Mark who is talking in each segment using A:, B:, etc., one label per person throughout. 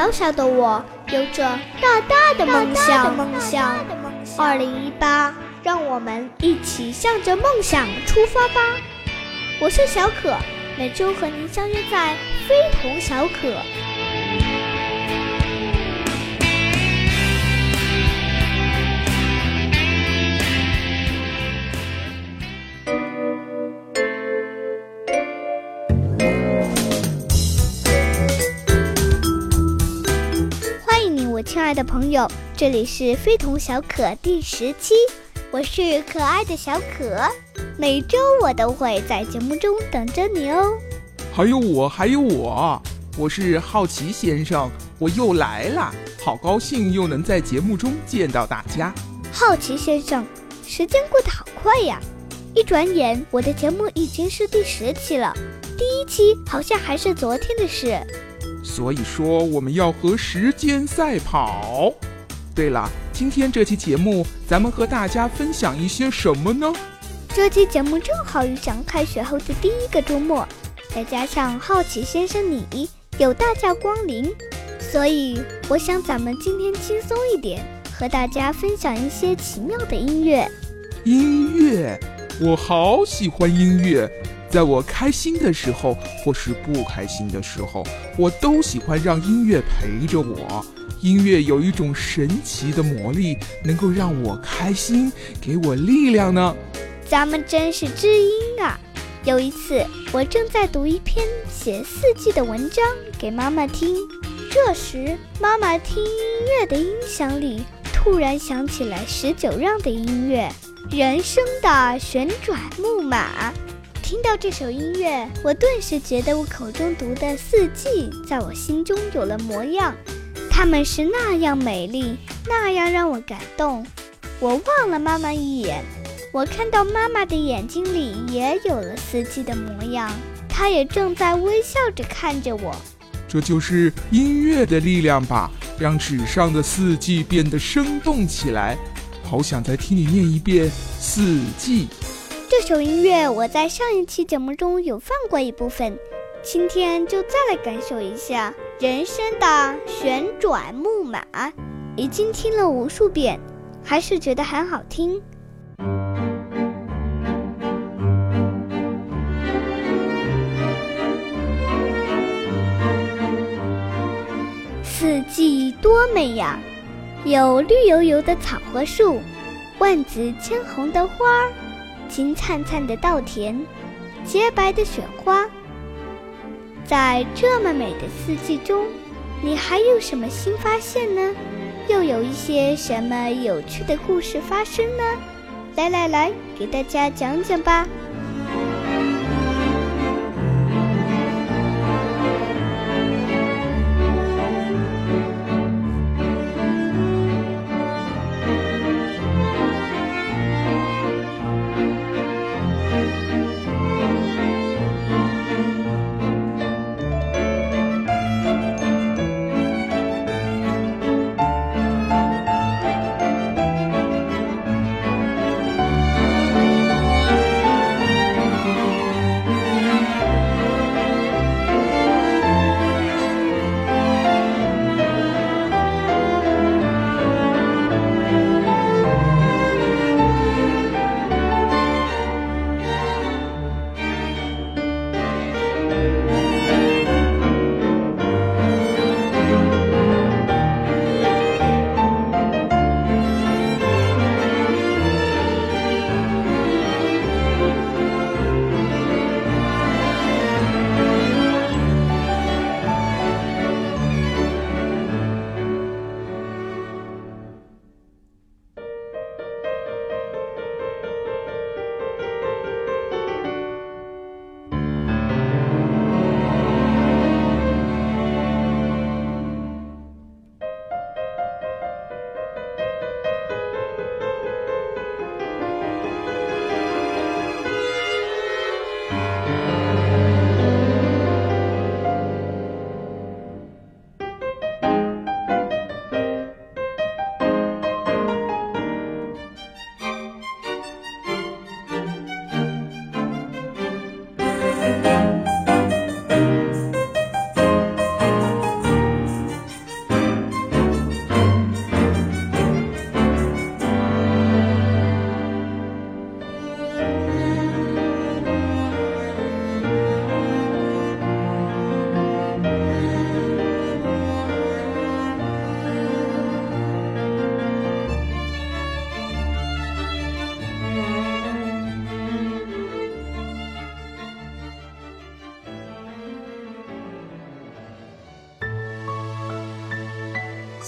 A: 小小的我有着大大的梦想。梦想。二零一八，让我们一起向着梦想出发吧！我是小可，每周和您相约在非同小可。爱的朋友，这里是非同小可第十期，我是可爱的小可，每周我都会在节目中等着你哦。
B: 还有我，还有我，我是好奇先生，我又来了，好高兴又能在节目中见到大家。
A: 好奇先生，时间过得好快呀，一转眼我的节目已经是第十期了，第一期好像还是昨天的事。
B: 所以说，我们要和时间赛跑。对了，今天这期节目，咱们和大家分享一些什么呢？
A: 这期节目正好遇上开学后的第一个周末，再加上好奇先生你有大驾光临，所以我想咱们今天轻松一点，和大家分享一些奇妙的音乐。
B: 音乐，我好喜欢音乐。在我开心的时候，或是不开心的时候，我都喜欢让音乐陪着我。音乐有一种神奇的魔力，能够让我开心，给我力量呢。
A: 咱们真是知音啊！有一次，我正在读一篇写四季的文章给妈妈听，这时妈妈听音乐的音响里突然响起了十九让的音乐，《人生的旋转木马》。听到这首音乐，我顿时觉得我口中读的四季在我心中有了模样，它们是那样美丽，那样让我感动。我望了妈妈一眼，我看到妈妈的眼睛里也有了四季的模样，她也正在微笑着看着我。
B: 这就是音乐的力量吧，让纸上的四季变得生动起来。好想再听你念一遍四季。
A: 这首音乐我在上一期节目中有放过一部分，今天就再来感受一下人生的旋转木马。已经听了无数遍，还是觉得很好听。四季多美呀，有绿油油的草和树，万紫千红的花儿。金灿灿的稻田，洁白的雪花，在这么美的四季中，你还有什么新发现呢？又有一些什么有趣的故事发生呢？来来来，给大家讲讲吧。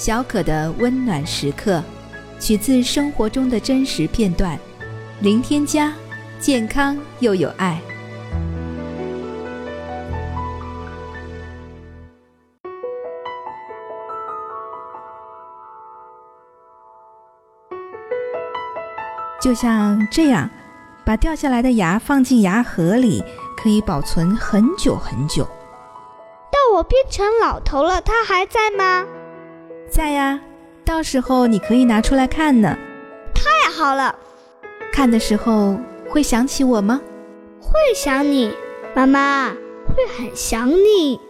C: 小可的温暖时刻，取自生活中的真实片段，零添加，健康又有爱。就像这样，把掉下来的牙放进牙盒里，可以保存很久很久。
A: 到我变成老头了，它还在吗？
C: 在呀，到时候你可以拿出来看呢。
A: 太好了，
C: 看的时候会想起我吗？
A: 会想你，妈妈会很想你。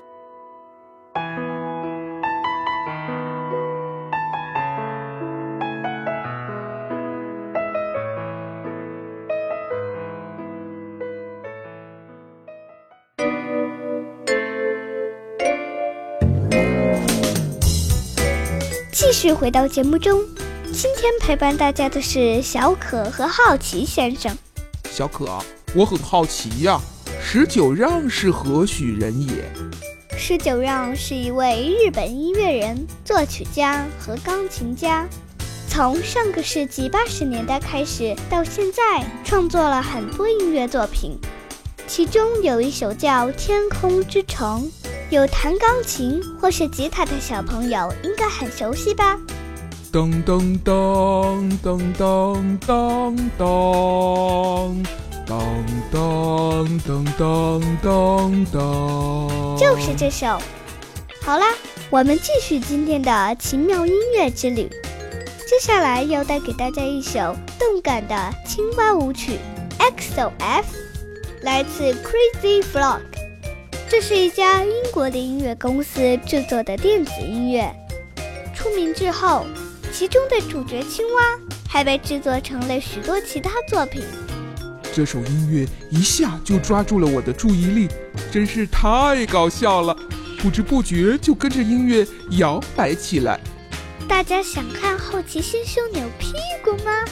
A: 继续回到节目中，今天陪伴大家的是小可和好奇先生。
B: 小可，我很好奇呀，十九让是何许人也？
A: 十九让是一位日本音乐人、作曲家和钢琴家，从上个世纪八十年代开始到现在，创作了很多音乐作品，其中有一首叫《天空之城》。有弹钢琴或是吉他的小朋友应该很熟悉吧？
B: 噔噔噔噔噔噔噔噔噔噔噔噔，
A: 就是这首。好啦，我们继续今天的奇妙音乐之旅。接下来要带给大家一首动感的青蛙舞曲《XOF》，来自 Crazy Frog。这是一家英国的音乐公司制作的电子音乐。出名之后，其中的主角青蛙还被制作成了许多其他作品。
B: 这首音乐一下就抓住了我的注意力，真是太搞笑了，不知不觉就跟着音乐摇摆起来。
A: 大家想看好奇心胸扭屁股吗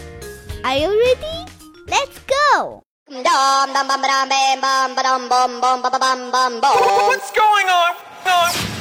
A: ？Are you ready? Let's go! What's
D: going on?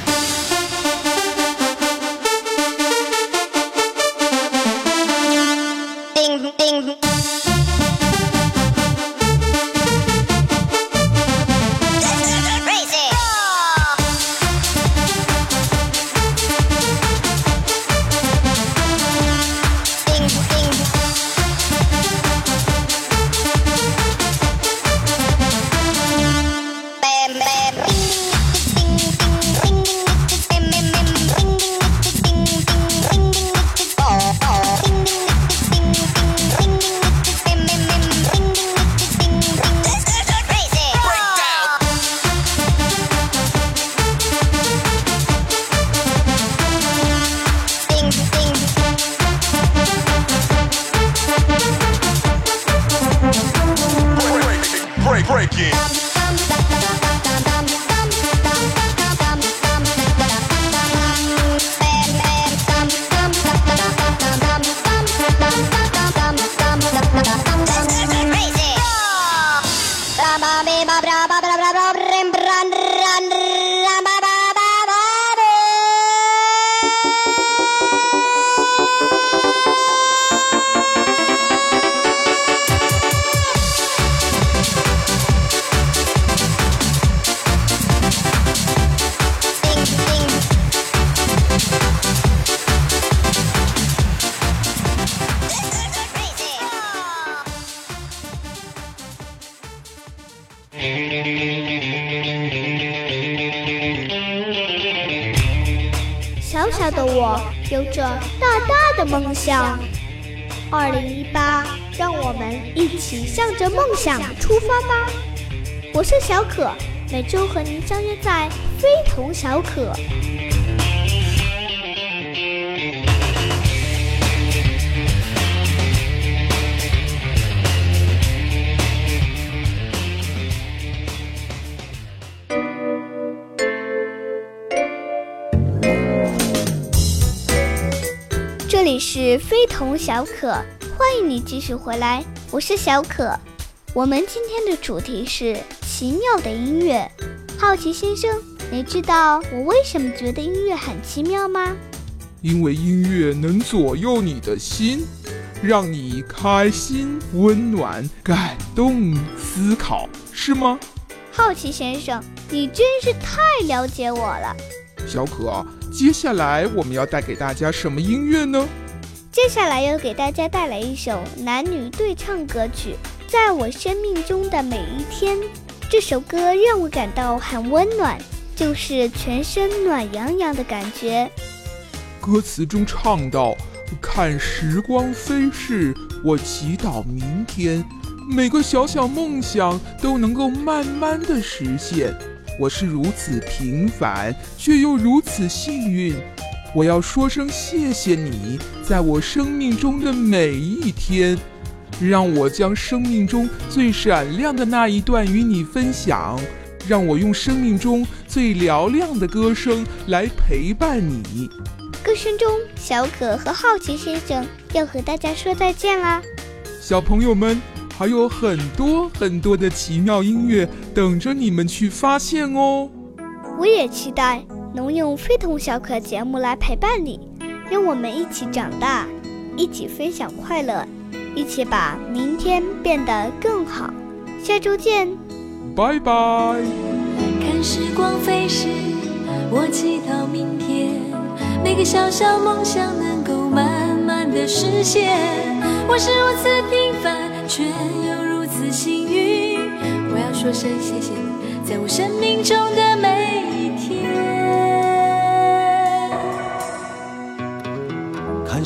A: 的我有着大大的梦想。二零一八，让我们一起向着梦想出发吧！我是小可，每周和您相约在非同小可。是非同小可，欢迎你继续回来，我是小可。我们今天的主题是奇妙的音乐。好奇先生，你知道我为什么觉得音乐很奇妙吗？
B: 因为音乐能左右你的心，让你开心、温暖、感动、思考，是吗？
A: 好奇先生，你真是太了解我了。
B: 小可，接下来我们要带给大家什么音乐呢？
A: 接下来要给大家带来一首男女对唱歌曲《在我生命中的每一天》。这首歌让我感到很温暖，就是全身暖洋洋的感觉。
B: 歌词中唱到：“看时光飞逝，我祈祷明天，每个小小梦想都能够慢慢的实现。我是如此平凡，却又如此幸运。”我要说声谢谢你，在我生命中的每一天，让我将生命中最闪亮的那一段与你分享，让我用生命中最嘹亮的歌声来陪伴你。
A: 歌声中，小可和好奇先生要和大家说再见啦。
B: 小朋友们，还有很多很多的奇妙音乐等着你们去发现哦。
A: 我也期待。能用非同小可节目来陪伴你，让我们一起长大，一起分享快乐，一起把明天变得更好。下周见，
B: 拜拜。
E: 看时光飞逝，我祈祷明天每个小小梦想能够慢慢的实现。我是如此平凡，却又如此幸运。我要说声谢谢你，在我生命中的每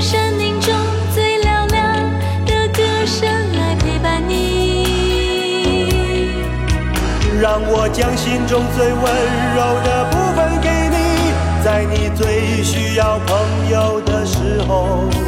E: 生命中最嘹亮的歌声来陪伴你。
F: 让我将心中最温柔的部分给你在你最需要朋友的时候。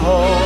E: 的